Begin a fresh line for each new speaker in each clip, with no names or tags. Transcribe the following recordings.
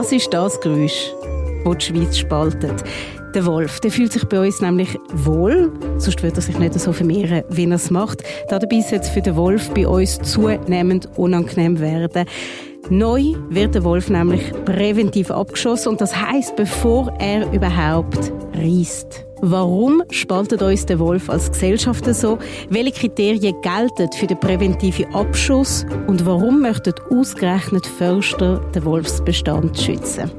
Das ist das Geräusch, das die Schweiz spaltet. Der Wolf, der fühlt sich bei uns nämlich wohl, sonst würde er sich nicht so vermehren, wie er es macht. Dabei soll es für den Wolf bei uns zunehmend unangenehm werden. Neu wird der Wolf nämlich präventiv abgeschossen und das heißt, bevor er überhaupt reißt. Warum spaltet uns der Wolf als Gesellschaft so? Welche Kriterien gelten für den präventiven Abschuss? Und warum möchten ausgerechnet Förster den Wolfsbestand schützen?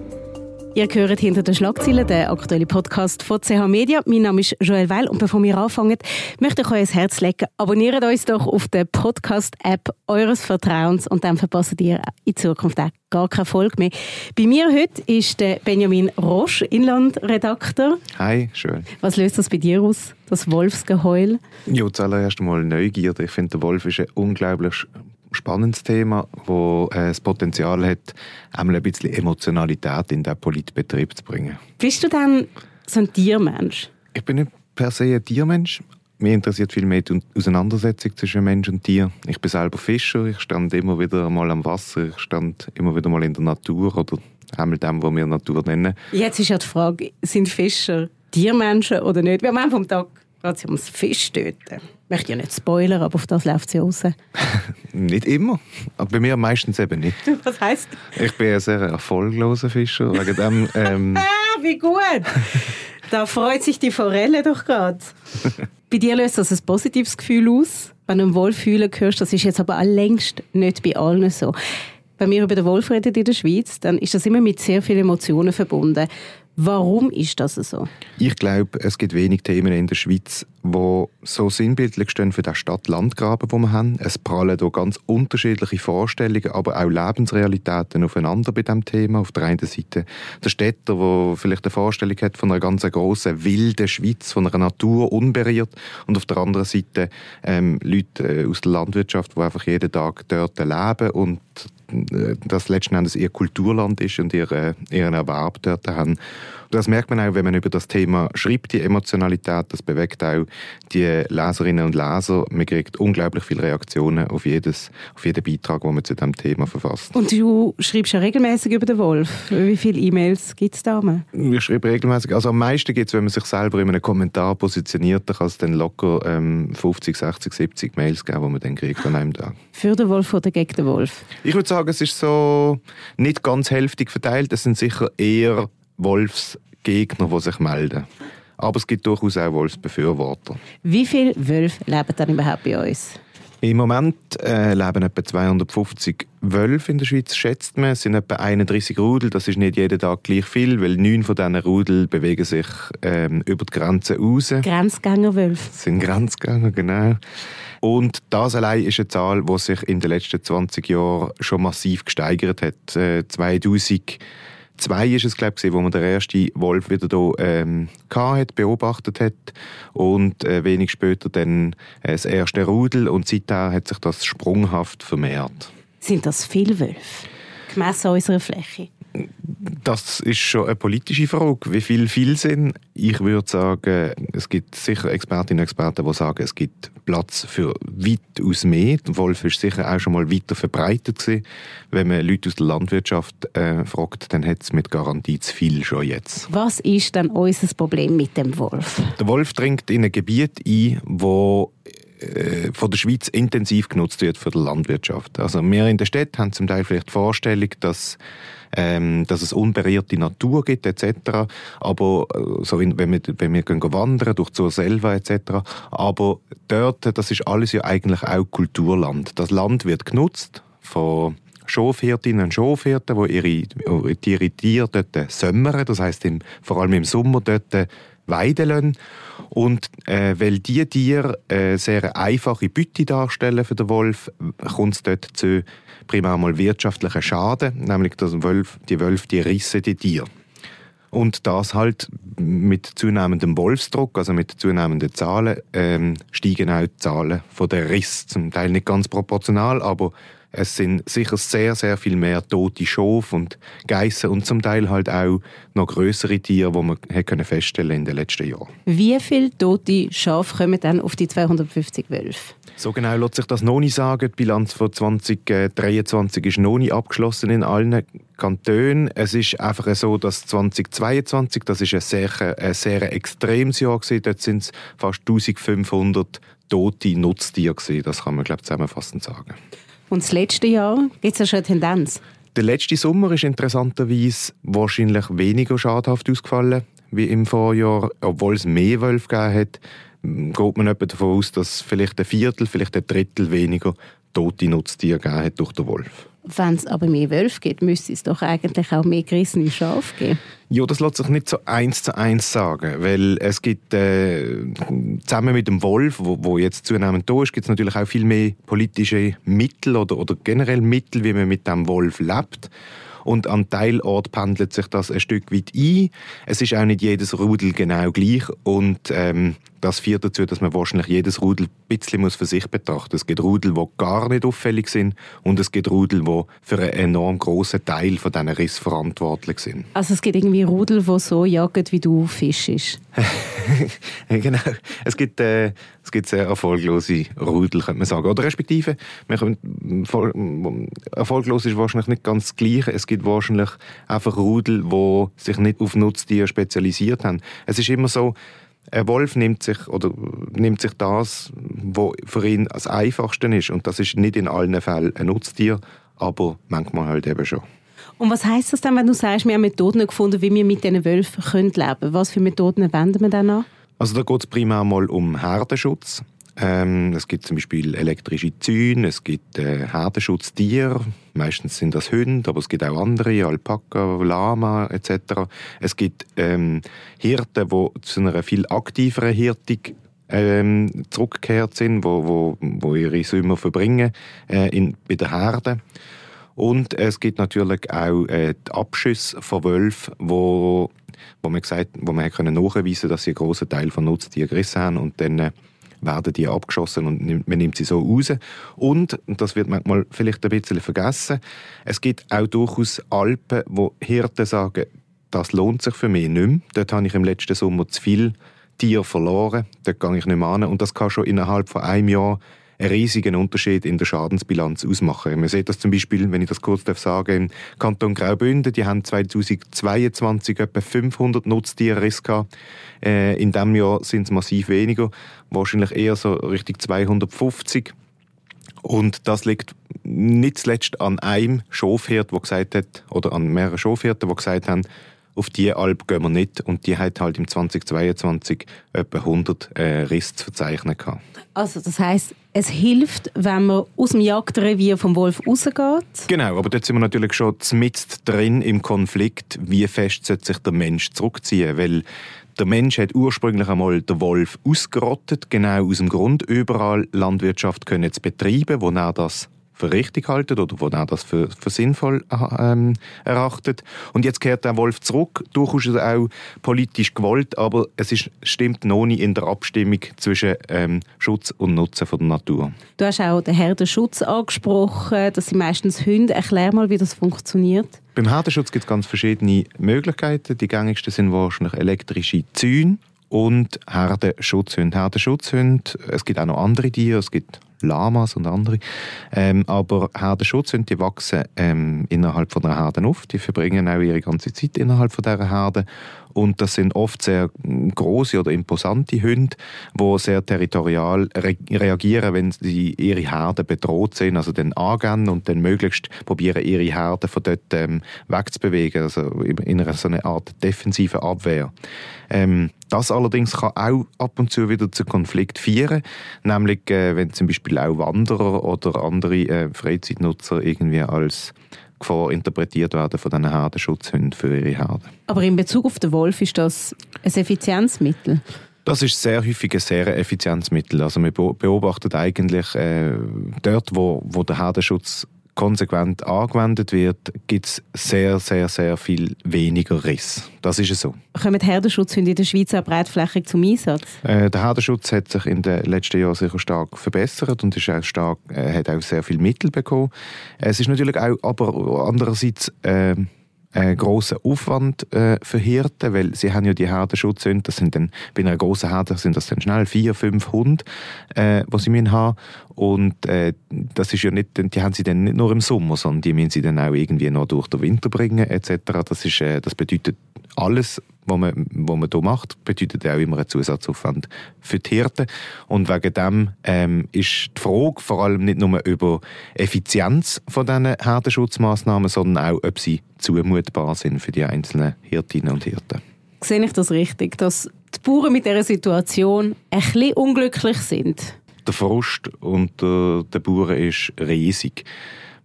Ihr hört hinter den Schlagzeilen den aktuellen Podcast von CH Media. Mein Name ist Joel Weil und bevor wir anfangen, möchte ich euch ein Herz legen. Abonniert uns doch auf der Podcast-App eures Vertrauens und dann verpasst ihr in Zukunft auch gar keine Folge mehr. Bei mir heute ist der Benjamin Roche, Inlandredakteur.
Hi, schön.
Was löst das bei dir aus, das Wolfsgeheul?
Ja, zuallererst mal Neugierde. Ich finde, der Wolf ist ein unglaublich spannendes Thema, wo äh, das Potenzial hat, einmal ein bisschen Emotionalität in den Politbetrieb zu bringen.
Bist du dann so ein Tiermensch?
Ich bin nicht per se ein Tiermensch. Mich interessiert viel mehr die Auseinandersetzung zwischen Mensch und Tier. Ich bin selber Fischer, ich stand immer wieder mal am Wasser, ich stand immer wieder mal in der Natur oder einmal dem, was wir Natur nennen.
Jetzt ist ja die Frage, sind Fischer Tiermenschen oder nicht? Wir haben am Tag geht es ums Fisch töten. Ich möchte ja nicht spoilern, aber auf das läuft sie raus.
nicht immer. Aber bei mir meistens eben nicht.
Was heisst?
Ich bin ein sehr erfolgloser Fischer. Wegen dem, ähm...
ah, wie gut! Da freut sich die Forelle doch gerade. bei dir löst das ein positives Gefühl aus, wenn du einen Wolf fühlen hörst. Das ist jetzt aber längst nicht bei allen so. Wenn wir über den Wolf reden in der Schweiz, dann ist das immer mit sehr vielen Emotionen verbunden. Warum ist das so?
Ich glaube, es gibt wenig Themen in der Schweiz, die so sinnbildlich stehen für den Stadt-Land-Graben, den wir haben. Es prallen hier ganz unterschiedliche Vorstellungen, aber auch Lebensrealitäten aufeinander bei diesem Thema. Auf der einen Seite der Städter, der vielleicht eine Vorstellung hat von einer ganz grossen, wilden Schweiz, von einer Natur unberührt. Und auf der anderen Seite ähm, Leute äh, aus der Landwirtschaft, die einfach jeden Tag dort leben und äh, das letzten Endes ihr Kulturland ist und ihre, ihren Erwerb dort haben. Das merkt man auch, wenn man über das Thema schreibt, die Emotionalität, das bewegt auch die Leserinnen und Leser. Man kriegt unglaublich viele Reaktionen auf, jedes, auf jeden Beitrag, den man zu diesem Thema verfasst.
Und du schreibst ja regelmäßig über den Wolf. Wie viele E-Mails gibt es da?
Ich schreibe regelmäßig. Also am meisten gibt es, wenn man sich selber in einem Kommentar positioniert, dann kann es dann locker ähm, 50, 60, 70 Mails geben, die man dann kriegt an einem Tag.
Für den Wolf oder gegen den Wolf?
Ich würde sagen, es ist so nicht ganz hälftig verteilt. Es sind sicher eher Wolfsgegner, die sich melden. Aber es gibt durchaus auch Wolfsbefürworter.
Wie viele Wölfe leben dann überhaupt bei uns?
Im Moment äh, leben etwa 250 Wölfe in der Schweiz, schätzt man. Es sind etwa 31 Rudel. Das ist nicht jeden Tag gleich viel, weil neun von diesen Rudel bewegen sich ähm, über die Grenze raus.
Grenzgängerwölfe.
Das sind Grenzgänger, genau. Und das allein ist eine Zahl, die sich in den letzten 20 Jahren schon massiv gesteigert hat. Äh, 2000 Zwei ist es, glaube ich, wo man den ersten Wolf wieder hier, ähm, hat, beobachtet hat. Und äh, wenig später dann äh, das erste Rudel. Und seither hat sich das sprunghaft vermehrt.
Sind das viele Wölfe? Gemessen an unserer Fläche?
Das ist schon eine politische Frage. Wie viel viel sind? Ich würde sagen, es gibt sicher Expertinnen und Experten, die sagen, es gibt Platz für weitaus mehr. Der Wolf ist sicher auch schon mal weiter verbreitet gewesen. Wenn man Leute aus der Landwirtschaft äh, fragt, dann hat es mit Garantie zu viel schon jetzt.
Was ist dann unser Problem mit dem Wolf?
Der Wolf dringt in ein Gebiet ein, wo äh, von der Schweiz intensiv genutzt wird für die Landwirtschaft. Also wir in der Stadt haben zum Teil vielleicht die Vorstellung, dass ähm, dass es unberührte Natur gibt etc. Aber äh, so wenn, wir, wenn wir gehen wandern durch zur Selva etc. Aber dort, das ist alles ja eigentlich auch Kulturland. Das Land wird genutzt von Schafhirtinnen und Schafhirten, die ihre, Tiere dort sömmern, das heisst im, vor allem im Sommer dort weiden lassen. Und äh, weil diese Tiere äh, sehr einfache Beute darstellen für den Wolf, kommt es dort zu primär mal wirtschaftlichen Schaden, nämlich dass Wolf, die Wölfe die rissen die Tiere. Und das halt mit zunehmendem Wolfsdruck, also mit zunehmenden Zahlen, ähm, steigen auch die Zahlen von der Riss. Zum Teil nicht ganz proportional, aber es sind sicher sehr, sehr viel mehr tote Schafe und Geissen und zum Teil halt auch noch größere Tiere, die man können feststellen in den letzten Jahren.
Wie viele tote Schafe kommen dann auf die 250 Wölfe?
So genau lässt sich das noch nicht sagen. Die Bilanz von 2023 ist noch nicht abgeschlossen in allen Kantonen. Es ist einfach so, dass 2022, das ist ein sehr, ein sehr extremes Jahr gewesen. Dort sind es fast 1500 tote Nutztiere gewesen. Das kann man, glaube ich, zusammenfassend sagen.
Und das letzte Jahr, gibt es ja schon eine Tendenz?
Der letzte Sommer ist interessanterweise wahrscheinlich weniger schadhaft ausgefallen wie im Vorjahr, obwohl es mehr Wölfe gegeben hat geht man davon aus, dass vielleicht ein Viertel, vielleicht ein Drittel weniger tote Nutztiere gegeben hat durch den Wolf.
Wenn es aber mehr Wölfe gibt, müsste es doch eigentlich auch mehr gerissene Schafe geben.
Ja, das lässt sich nicht so eins zu eins sagen, weil es gibt äh, zusammen mit dem Wolf, wo, wo jetzt zunehmend da ist, gibt es natürlich auch viel mehr politische Mittel oder, oder generell Mittel, wie man mit dem Wolf lebt und an Teilort pendelt sich das ein Stück weit ein. Es ist auch nicht jedes Rudel genau gleich und ähm, das führt dazu, dass man wahrscheinlich jedes Rudel ein bisschen für sich betrachten muss. Es gibt Rudel, die gar nicht auffällig sind und es gibt Rudel, die für einen enorm großen Teil von diesen Riss verantwortlich sind.
Also es gibt irgendwie Rudel, die so jagen, wie du fischst?
genau. Es gibt, äh, es gibt sehr erfolglose Rudel, könnte man sagen. Oder respektive, man erfolglos ist wahrscheinlich nicht ganz das Gleiche. Es gibt wahrscheinlich einfach Rudel, die sich nicht auf Nutztiere spezialisiert haben. Es ist immer so, ein Wolf nimmt sich, oder nimmt sich das, was für ihn das Einfachste ist. Und das ist nicht in allen Fällen ein Nutztier, aber manchmal halt eben schon.
Und was heißt das dann, wenn du sagst, wir haben Methoden gefunden, wie wir mit diesen Wölfen leben können? Was für Methoden wenden wir dann an?
Also da geht es primär mal um Herdenschutz. Ähm, es gibt zum Beispiel elektrische Zäune, es gibt äh, Herdenschutztiere, meistens sind das Hunde, aber es gibt auch andere, Alpaka, Lama etc. Es gibt ähm, Hirten, die zu einer viel aktiveren Hirtung ähm, zurückgekehrt sind, wo, wo, wo ihre Sommer verbringen äh, in, bei der Herde. Und es gibt natürlich auch äh, die Abschüsse von Wölfen, wo, wo man, gesagt, wo man können nachweisen dass sie einen grossen Teil von Nutztieren gerissen haben und dann äh, werden die abgeschossen und man nimmt sie so raus. Und, und das wird manchmal vielleicht ein bisschen vergessen, es gibt auch durchaus Alpen, wo Hirten sagen, das lohnt sich für mich nicht mehr. Dort habe ich im letzten Sommer zu viel Tier verloren, dort gehe ich nicht mehr an. Und das kann schon innerhalb von einem Jahr riesigen Unterschied in der Schadensbilanz ausmachen. Man sieht das zum Beispiel, wenn ich das kurz sagen im Kanton Graubünden, die haben 2022 etwa 500 Nutztiere gehabt. Äh, in diesem Jahr sind es massiv weniger, wahrscheinlich eher so Richtung 250. Und das liegt nicht zuletzt an einem Schafhirt, der gesagt hat, oder an mehreren Schafhirten, die gesagt haben, auf die Alp gehen wir nicht. Und die hat halt im 2022 etwa 100 äh, Risse zu verzeichnen gehabt.
Also das heißt, es hilft, wenn man aus dem Jagdrevier vom Wolf rausgeht?
Genau, aber dort sind wir natürlich schon mitten drin im Konflikt, wie fest sollte sich der Mensch zurückziehen, weil der Mensch hat ursprünglich einmal den Wolf ausgerottet, genau aus dem Grund, überall Landwirtschaft können zu betreiben, wo er das für richtig halten oder wo er das für, für sinnvoll ähm, erachtet. Und jetzt kehrt der Wolf zurück, durchaus auch politisch gewollt, aber es ist, stimmt noch nicht in der Abstimmung zwischen ähm, Schutz und Nutzen von der Natur.
Du hast auch den Herdenschutz angesprochen, das sind meistens Hunde. Erklär mal, wie das funktioniert.
Beim Herdenschutz gibt es ganz verschiedene Möglichkeiten. Die gängigsten sind wahrscheinlich elektrische Zäune und Herdenschutzhunde. Herdenschutzhunde, es gibt auch noch andere Tiere, es gibt Lamas und andere. Ähm, aber Herdenschutzhunde, die wachsen ähm, innerhalb von einer Herde auf. Die verbringen auch ihre ganze Zeit innerhalb von dieser Herde. Und das sind oft sehr große oder imposante Hunde, die sehr territorial re reagieren, wenn sie ihre Herde bedroht sind. Also dann angehen und dann möglichst probieren, ihre Herde von dort ähm, wegzubewegen. Also in einer so eine Art defensive Abwehr. Ähm, das allerdings kann auch ab und zu wieder zu Konflikt führen, nämlich äh, wenn zum Beispiel auch Wanderer oder andere äh, Freizeitnutzer irgendwie als Gefahr interpretiert werden von diesen Herdenschutzhunden für ihre Herde.
Aber in Bezug auf den Wolf ist das ein Effizienzmittel?
Das ist sehr häufig ein sehr effizientes Mittel. Also man beobachtet eigentlich äh, dort, wo, wo der Herdenschutz konsequent angewendet wird, gibt es sehr, sehr, sehr viel weniger Riss. Das ist so.
Kommen Herdenschutzhunde in der Schweiz auch breitflächig zum Einsatz?
Äh, der Herdenschutz hat sich in den letzten Jahren sicher stark verbessert und ist auch stark, äh, hat auch sehr viel Mittel bekommen. Es ist natürlich auch, aber andererseits äh, einen grossen Aufwand äh, für Hirten, weil sie haben ja die Herdenschutzhunde, das sind dann, bei einer grossen Herde sind das dann schnell vier, fünf Hunde, äh, die sie müssen haben und äh, das ist ja nicht, die haben sie dann nicht nur im Sommer, sondern die müssen sie dann auch irgendwie noch durch den Winter bringen etc. Das, ist, äh, das bedeutet alles, was man, was man hier macht, bedeutet auch immer einen Zusatzaufwand für die Hirten. Und wegen dem ähm, ist die Frage vor allem nicht nur über Effizienz von diesen Herdenschutzmaßnahmen, sondern auch, ob sie zumutbar sind für die einzelnen Hirtinnen und Hirten.
Sehe ich das richtig, dass die Bauern mit dieser Situation ein bisschen unglücklich sind?
Der Frust unter den Bauern ist riesig.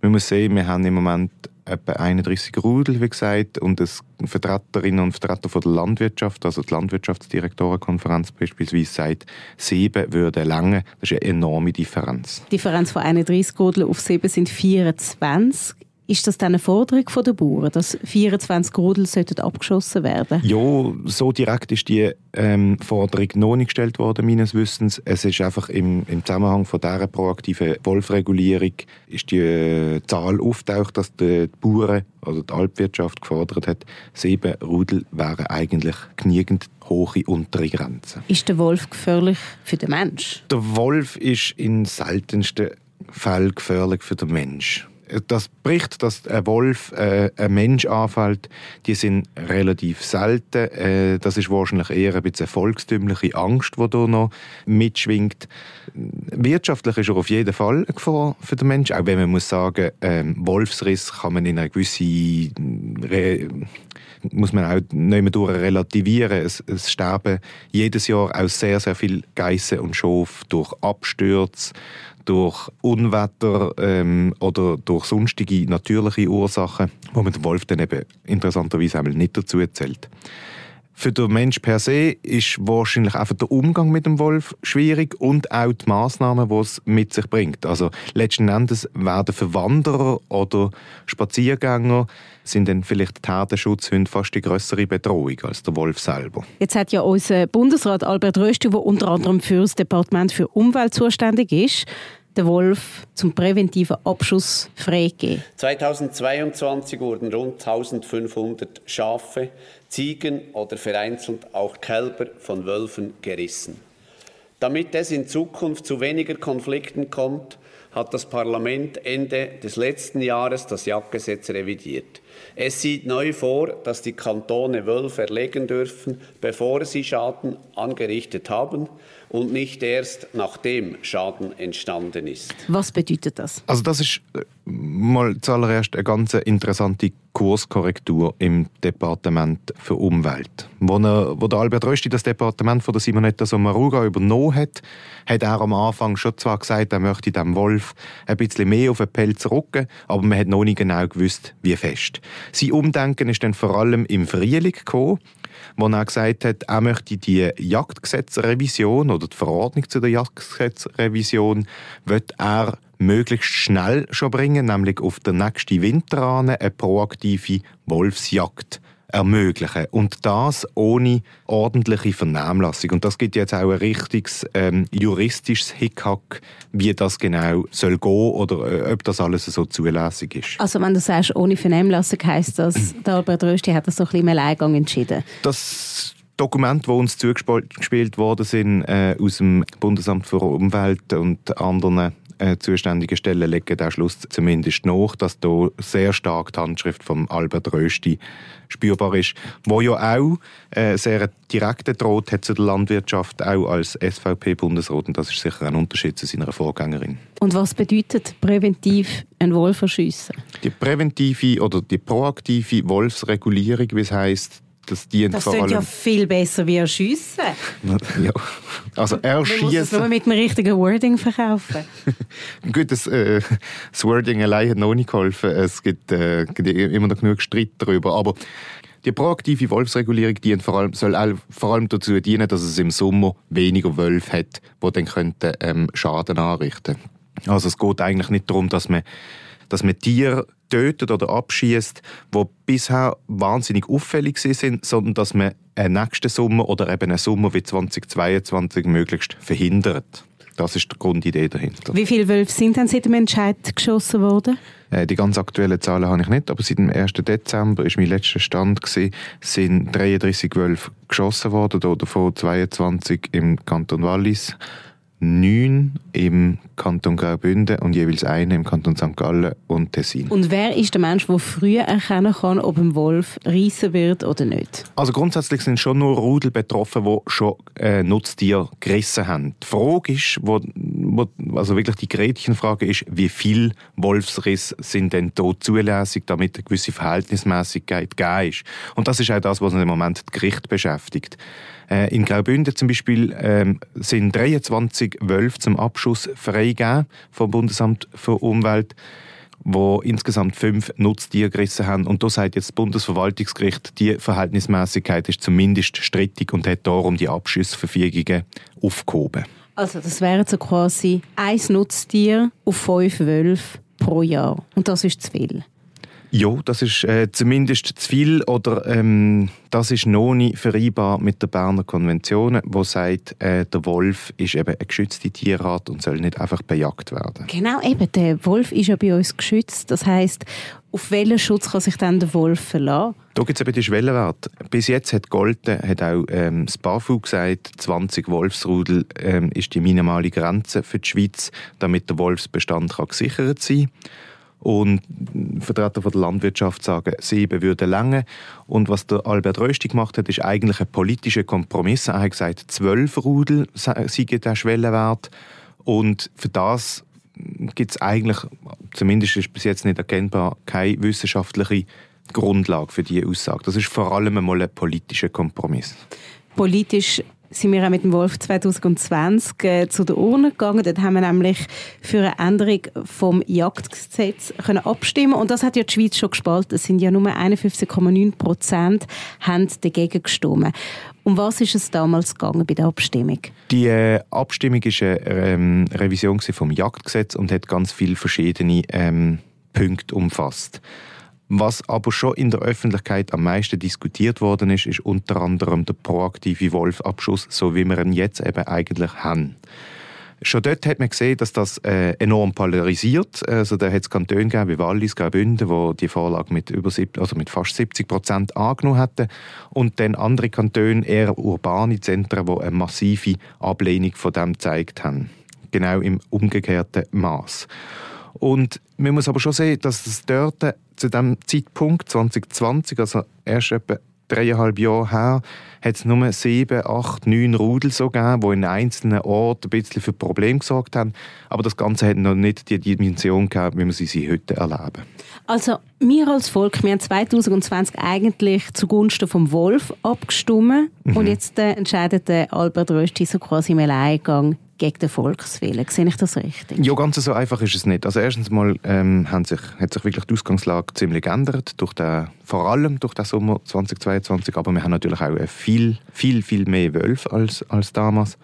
Man muss sehen, wir haben im Moment etwa 31 Rudel, wie gesagt, und es Vertreterinnen und Vertreter von der Landwirtschaft, also die Landwirtschaftsdirektorenkonferenz beispielsweise, sagt, sieben würden lange. Das ist eine enorme Differenz.
Differenz von 31 Rudel auf sieben sind 24. Ist das dann eine Forderung der Bauern, dass 24 Rudel abgeschossen werden
Ja, so direkt ist die ähm, Forderung noch nicht gestellt worden, meines Wissens. Es ist einfach im, im Zusammenhang von dieser proaktiven Wolfregulierung ist die äh, Zahl auftaucht, dass die Bauern oder die Alpwirtschaft gefordert hat, sieben Rudel wären eigentlich genügend hohe untere Grenzen.
Ist der Wolf gefährlich für den Mensch?
Der Wolf ist in seltensten Fällen gefährlich für den Mensch das bricht, dass ein Wolf äh, ein Mensch anfällt, die sind relativ selten. Äh, das ist wahrscheinlich eher ein bisschen eine volkstümliche Angst, die da noch mitschwingt. Wirtschaftlich ist er auf jeden Fall eine Gefahr für den Menschen, auch wenn man muss sagen, ähm, Wolfsriss kann man in einer gewissen Re muss man auch nicht mehr durch relativieren. Es, es, sterben jedes Jahr auch sehr, sehr viele Geissen und Schof durch Abstürze, durch Unwetter ähm, oder durch sonstige natürliche Ursachen, wo man den Wolf dann eben interessanterweise einmal nicht dazu zählt. Für den Mensch per se ist wahrscheinlich einfach der Umgang mit dem Wolf schwierig und auch die Massnahmen, die es mit sich bringt. Also letzten Endes werden für Wanderer oder Spaziergänger sind dann vielleicht die Herdenschutzhunde fast die größere Bedrohung als der Wolf selber.
Jetzt hat ja unser Bundesrat Albert Rösti, der unter anderem für das Departement für Umwelt zuständig ist, den Wolf zum präventiven Abschuss freigegeben.
2022 wurden rund 1500 Schafe, Ziegen oder vereinzelt auch Kälber von Wölfen gerissen. Damit es in Zukunft zu weniger Konflikten kommt, hat das Parlament Ende des letzten Jahres das Jagdgesetz revidiert. Es sieht neu vor, dass die Kantone Wölfe erlegen dürfen, bevor sie Schaden angerichtet haben und nicht erst nachdem Schaden entstanden ist.
Was bedeutet das?
Also das ist äh, mal zuallererst eine ganz interessante Kurskorrektur im Departement für Umwelt. Wo, er, wo der Albert Rösti das Departement von der Simonetta Sommaruga übernommen hat, hat er am Anfang schon zwar gesagt, er möchte dem Wolf ein bisschen mehr auf den Pelz rücken, aber man hat noch nicht genau gewusst, wie fest. Sein Umdenken ist dann vor allem im Frühling gekommen, wo er gesagt hat, er möchte die Jagdgesetzrevision oder die Verordnung zu der Jagdgesetzrevision wird er möglichst schnell schon bringen, nämlich auf der nächsten Winter eine proaktive Wolfsjagd ermöglichen. Und das ohne ordentliche Vernehmlassung. Und das gibt jetzt auch ein richtiges ähm, juristisches Hickhack, wie das genau soll gehen oder äh, ob das alles so zulässig ist.
Also wenn du sagst, ohne Vernehmlassung heisst das, der Albert Rösti hat das so ein bisschen im Alleingang entschieden?
Das Dokumente, die uns zugespielt worden sind äh, aus dem Bundesamt für Umwelt und anderen äh, zuständigen Stellen legen den Schluss zumindest nach, dass da sehr stark die Handschrift von Albert Rösti spürbar ist, wo ja auch äh, sehr direkten Droht hat zu der Landwirtschaft, auch als SVP-Bundesrat und das ist sicher ein Unterschied zu seiner Vorgängerin.
Und was bedeutet präventiv ein Wolf erschiessen?
Die präventive oder die proaktive Wolfsregulierung, wie es heisst, das dient
das vor allem... ja viel besser wie erschiessen.
ja. Also erschießen... Man muss
es nur mit dem richtigen Wording verkaufen.
Gut, das, äh, das, Wording allein hat noch nicht geholfen. Es gibt, äh, immer noch genug Streit darüber. Aber die proaktive Wolfsregulierung dient vor allem, soll auch vor allem dazu dienen, dass es im Sommer weniger Wölfe hat, die dann könnten, ähm, Schaden anrichten Also es geht eigentlich nicht darum, dass man, dass man Tiere tötet oder abschießt, wo bisher wahnsinnig auffällig sind, sondern dass man einen nächsten Sommer oder eben einen Sommer wie 2022 möglichst verhindert. Das ist die Grundidee dahinter.
Wie viele Wölfe sind denn seit dem Entscheid geschossen worden?
Äh, die ganz aktuellen Zahlen habe ich nicht, aber seit dem 1. Dezember ist mein letzter Stand gewesen, sind 33 Wölfe geschossen worden, davon 22 im Kanton Wallis neun im Kanton Graubünden und jeweils eine im Kanton St. Gallen und Tessin.
Und wer ist der Mensch, der früher erkennen kann, ob ein Wolf reissen wird oder nicht?
Also grundsätzlich sind schon nur Rudel betroffen, die schon äh, Nutztiere gerissen haben. Die Frage ist, wo, wo, also wirklich die Gretchenfrage ist, wie viel Wolfsriss sind denn dort zulässig, damit eine gewisse Verhältnismäßigkeit gegeben ist. Und das ist auch das, was im Moment das Gericht beschäftigt. Äh, in Graubünden zum Beispiel ähm, sind 23 Wölfe zum Abschuss freigegeben vom Bundesamt für Umwelt wo insgesamt fünf Nutztiere gerissen haben. Und da sagt jetzt das Bundesverwaltungsgericht, die Verhältnismäßigkeit ist zumindest strittig und hat darum die Abschussverfügungen aufgehoben.
Also das wären so quasi ein Nutztier auf fünf Wölfe pro Jahr. Und das ist zu viel.
Ja, das ist äh, zumindest zu viel oder ähm, das ist noch nicht vereinbar mit der Berner Konvention, wo sagt, äh, der Wolf ist eben eine geschützte Tierart und soll nicht einfach bejagt werden.
Genau, eben der Wolf ist ja bei uns geschützt. Das heißt, auf welchen Schutz kann sich dann der Wolf verlassen?
Da gibt es eben die Schwellenwerte. Bis jetzt hat Golden, hat auch ähm, das BAFU gesagt, 20 Wolfsrudel ähm, ist die minimale Grenze für die Schweiz, damit der Wolfsbestand kann gesichert sein kann. Und Vertreter von der Landwirtschaft sagen, sieben würden länger. Und was der Albert Rösti gemacht hat, ist eigentlich ein politischer Kompromiss. Er hat gesagt, zwölf Rudel seien der Schwellenwert. Und für das gibt es eigentlich, zumindest ist bis jetzt nicht erkennbar, keine wissenschaftliche Grundlage für diese Aussage. Das ist vor allem einmal ein politischer Kompromiss.
Politisch sind wir auch mit dem Wolf 2020 äh, zu der Urne gegangen. Dort haben wir nämlich für eine Änderung vom Jagdgesetz können abstimmen und das hat ja die Schweiz schon gespalten. Es sind ja nur 51,9 Prozent dagegen gestimmt. Um was ist es damals gegangen bei der Abstimmung?
Die äh, Abstimmung ist eine ähm, Revision vom Jagdgesetz und hat ganz viele verschiedene ähm, Punkte umfasst. Was aber schon in der Öffentlichkeit am meisten diskutiert worden ist, ist unter anderem der proaktive Wolfabschuss, so wie wir ihn jetzt eben eigentlich haben. Schon dort hat man gesehen, dass das äh, enorm polarisiert. Also da hat es Kantone gegeben, wie Wallis, Graubünden, wo die Vorlage mit, über sieb, also mit fast 70 Prozent angenommen hatten. Und dann andere Kantone, eher urbane Zentren, die eine massive Ablehnung von dem gezeigt haben. Genau im umgekehrten Maß. Und man muss aber schon sehen, dass es dort zu dem Zeitpunkt 2020, also erst etwa dreieinhalb Jahre her, hat es nur sieben, acht, neun Rudel so gegeben, die in einzelnen Orten ein bisschen für Probleme gesorgt haben. Aber das Ganze hat noch nicht die Dimension gehabt, wie wir sie, sie heute erleben.
Also wir als Volk, wir haben 2020 eigentlich zugunsten vom Wolf abgestimmt mhm. und jetzt äh, entscheidet Albert Rösti so quasi im Alleingang gegen den Volkswillen. Sehe ich das richtig?
Ja, ganz so einfach ist es nicht. Also erstens mal ähm, sich, hat sich wirklich die Ausgangslage ziemlich geändert, durch den, vor allem durch den Sommer 2022, aber wir haben natürlich auch viel, viel, viel mehr Wölfe als, als damals.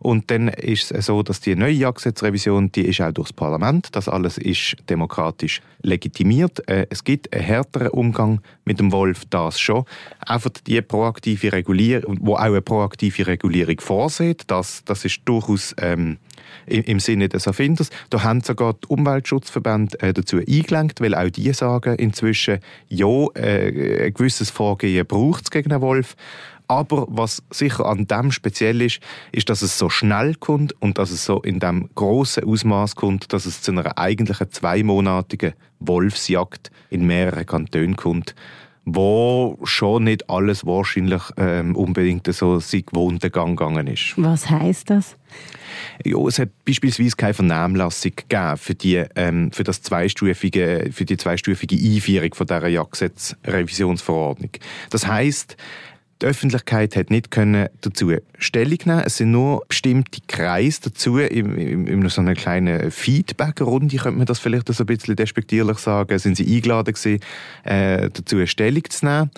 Und dann ist es so, dass die neue Jagdgesetzrevision, die ist auch durchs Parlament. Das alles ist demokratisch legitimiert. Äh, es gibt einen härteren Umgang mit dem Wolf, das schon. Einfach die proaktive Regulierung, wo auch eine proaktive Regulierung vorsieht, das, das ist durchaus ähm, im, Sinne des Erfinders. Da haben sogar die Umweltschutzverbände äh, dazu eingelenkt, weil auch die sagen inzwischen, ja, äh, ein gewisses Vorgehen braucht es gegen den Wolf. Aber was sicher an dem speziell ist, ist, dass es so schnell kommt und dass es so in dem großen Ausmaß kommt, dass es zu einer eigentlichen zweimonatigen Wolfsjagd in mehreren Kantonen kommt, wo schon nicht alles wahrscheinlich ähm, unbedingt so sein gewohnter Gang gegangen ist.
Was heißt das?
Ja, es hat beispielsweise keine Vernehmlassung gegeben für die, ähm, für das zweistufige, für die zweistufige Einführung von dieser Jagdgesetz-Revisionsverordnung. Das heißt, die Öffentlichkeit hat nicht können dazu Stellung nehmen. Es sind nur bestimmte Kreise dazu in, in, in so einer kleinen Feedback-Runde, könnte man das vielleicht so ein bisschen despektierlich sagen, sind sie eingeladen gewesen, äh, dazu Stellung zu nehmen.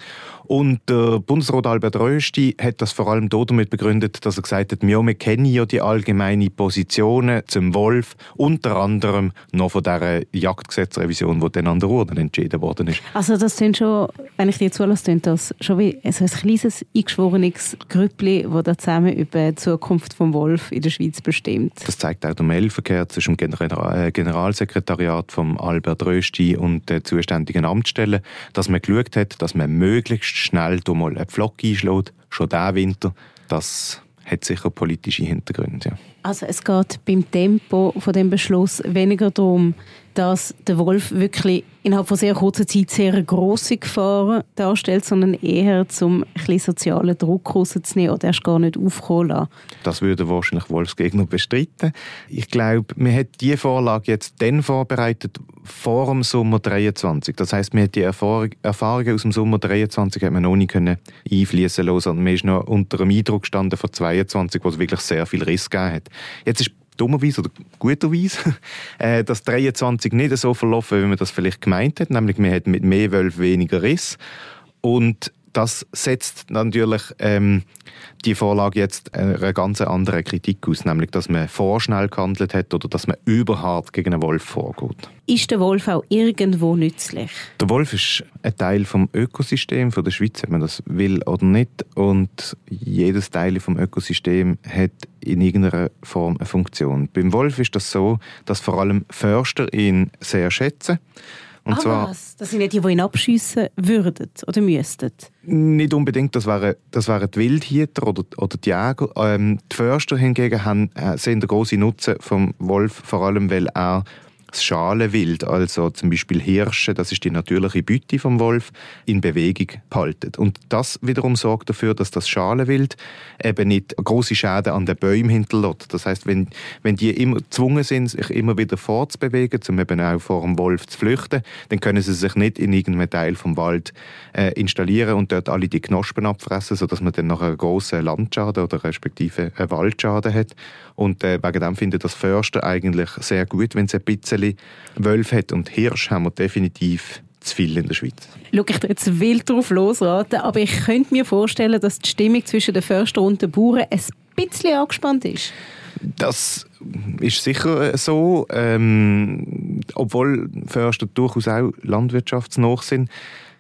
Und der Bundesrat Albert Rösti hat das vor allem damit begründet, dass er gesagt hat, wir kennen ja die allgemeinen Positionen zum Wolf, unter anderem noch von dieser Jagdgesetzrevision, die dann an der Urne entschieden worden ist.
Also das sind schon, wenn ich dir zulasse, das schon wie so ein kleines eingeschworenes Grüppli, das da zusammen über die Zukunft des Wolf in der Schweiz bestimmt.
Das zeigt auch der Mailverkehr zwischen dem äh, Generalsekretariat von Albert Rösti und der zuständigen Amtsstelle, dass man geschaut hat, dass man möglichst schnell mal einen Pflock einschlägt, schon diesen Winter. Das hat sicher politische Hintergründe. Ja.
Also es geht beim Tempo von dem Beschluss weniger darum, dass der Wolf wirklich innerhalb von sehr kurzer Zeit sehr grosse Gefahren darstellt, sondern eher zum sozialen Druck rauszunehmen oder erst gar nicht aufkommen lassen.
Das würde wahrscheinlich Wolfsgegner bestreiten. Ich glaube, man hat diese Vorlage jetzt dann vorbereitet vor dem Sommer 23. Das heißt, man hat die Erfahrung, Erfahrungen aus dem Sommer 23 hat man noch nicht einfließen lassen, man ist noch unter dem Eindruck gestanden von 22, wo es wirklich sehr viel Riss gegeben hat. Jetzt ist dummerweise oder guterweise, äh, dass 23 nicht so verlaufen, wie man das vielleicht gemeint hat, nämlich man hat mit mehr Wölfen weniger Riss. Und das setzt natürlich ähm, die Vorlage jetzt eine ganz andere Kritik aus, nämlich dass man vorschnell gehandelt hat oder dass man überhart gegen einen Wolf vorgeht.
Ist der Wolf auch irgendwo nützlich?
Der Wolf ist ein Teil vom Ökosystem der Schweiz, ob man das will oder nicht. Und jedes Teil vom Ökosystem hat in irgendeiner Form eine Funktion. Beim Wolf ist das so, dass vor allem Förster ihn sehr schätzen.
Und ah, zwar, was? Das sind ja die, die ihn abschiessen würden oder müssten?
Nicht unbedingt, das wären, das wären die Wildhüter oder, oder die Jäger. Ähm, die Förster hingegen haben, äh, sehen den grossen Nutzen vom Wolf, vor allem weil er das Schalenwild, also zum Beispiel Hirsche, das ist die natürliche Beute vom Wolf, in Bewegung behalten. Und das wiederum sorgt dafür, dass das Schalenwild eben nicht große Schäden an den Bäumen hinterlässt. Das heißt, wenn, wenn die immer gezwungen sind, sich immer wieder fortzubewegen, um eben auch vor dem Wolf zu flüchten, dann können sie sich nicht in irgendeinem Teil vom Wald äh, installieren und dort alle die Knospen abfressen, sodass man dann noch einen grossen Landschaden oder respektive einen Waldschaden hat. Und äh, wegen dem finde ich das Förster eigentlich sehr gut, wenn es ein bisschen Wölfe hat. Und Hirsch haben wir definitiv zu viel in der Schweiz.
Schau, ich jetzt wild drauf losraten, aber ich könnte mir vorstellen, dass die Stimmung zwischen den Förstern und den Bauern ein bisschen angespannt ist.
Das ist sicher so, ähm, obwohl Förster durchaus auch landwirtschaftsnah sind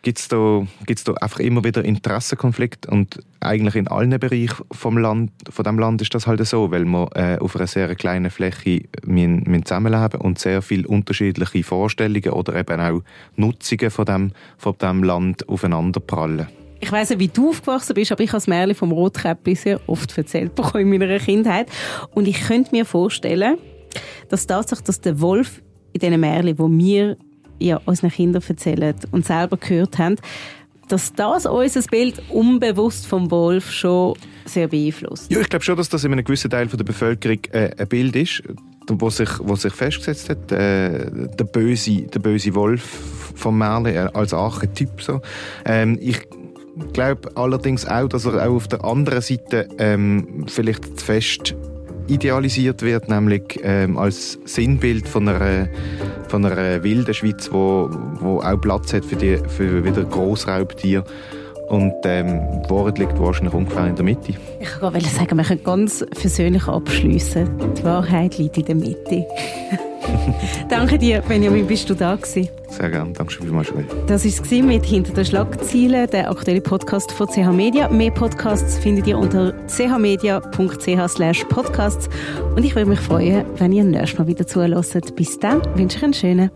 gibt es da, gibt's da einfach immer wieder Interessenkonflikte und eigentlich in allen Bereichen vom Land, von dem Land ist das halt so, weil wir äh, auf einer sehr kleinen Fläche müssen, müssen zusammenleben und sehr viele unterschiedliche Vorstellungen oder eben auch Nutzungen von dem, von dem Land aufeinanderprallen.
Ich weiss nicht, wie du aufgewachsen bist, aber ich habe das Märchen vom Rotkäppli sehr oft erzählt bekommen in meiner Kindheit. Und ich könnte mir vorstellen, dass tatsächlich, dass der Wolf in diesen Märchen, wo wir ja, unseren Kindern erzählen und selber gehört haben, dass das unser Bild unbewusst vom Wolf schon sehr beeinflusst.
Ja, ich glaube schon, dass das in einem gewissen Teil der Bevölkerung äh, ein Bild ist, wo sich, wo sich festgesetzt hat, äh, der, böse, der böse Wolf von Merle äh, als Archetyp. So. Ähm, ich glaube allerdings auch, dass er auch auf der anderen Seite ähm, vielleicht zu fest idealisiert wird, nämlich ähm, als Sinnbild von einer, von einer wilden Schweiz, wo, wo auch Platz hat für, die, für wieder Grossraubtiere. Und ähm, die Wahrheit liegt wahrscheinlich ungefähr in der Mitte.
Ich wollte sagen, wir können ganz versöhnlich abschließen. Die Wahrheit liegt in der Mitte. Danke dir, Benjamin, bist du da gewesen.
Sehr gerne, danke schön vielmals.
Das war es mit «Hinter den Schlagzeilen», der aktuelle Podcast von CH Media. Mehr Podcasts findet ihr unter chmedia.ch podcasts und ich würde mich freuen, wenn ihr nächstes Mal wieder zuhört. Bis dann wünsche ich einen schönen